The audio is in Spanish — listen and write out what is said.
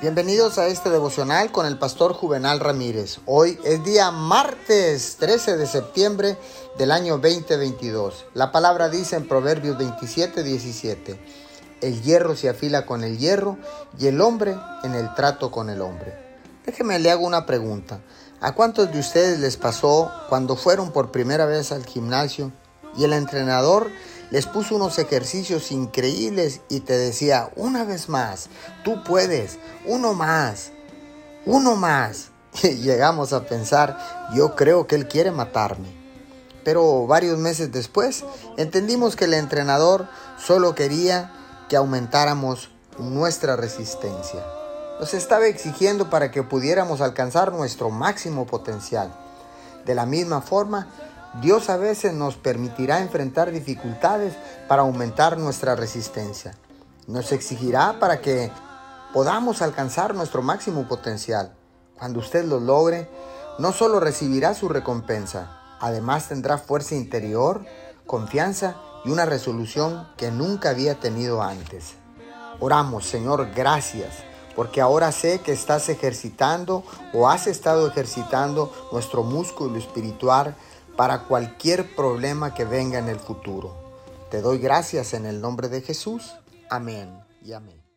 Bienvenidos a este devocional con el pastor Juvenal Ramírez. Hoy es día martes 13 de septiembre del año 2022. La palabra dice en Proverbios 27, 17, el hierro se afila con el hierro y el hombre en el trato con el hombre. Déjeme le hago una pregunta. ¿A cuántos de ustedes les pasó cuando fueron por primera vez al gimnasio y el entrenador les puso unos ejercicios increíbles y te decía, una vez más, tú puedes, uno más, uno más. Llegamos a pensar, yo creo que él quiere matarme. Pero varios meses después entendimos que el entrenador solo quería que aumentáramos nuestra resistencia. Nos estaba exigiendo para que pudiéramos alcanzar nuestro máximo potencial. De la misma forma, Dios a veces nos permitirá enfrentar dificultades para aumentar nuestra resistencia. Nos exigirá para que podamos alcanzar nuestro máximo potencial. Cuando usted lo logre, no solo recibirá su recompensa, además tendrá fuerza interior, confianza y una resolución que nunca había tenido antes. Oramos, Señor, gracias, porque ahora sé que estás ejercitando o has estado ejercitando nuestro músculo espiritual para cualquier problema que venga en el futuro. Te doy gracias en el nombre de Jesús. Amén y amén.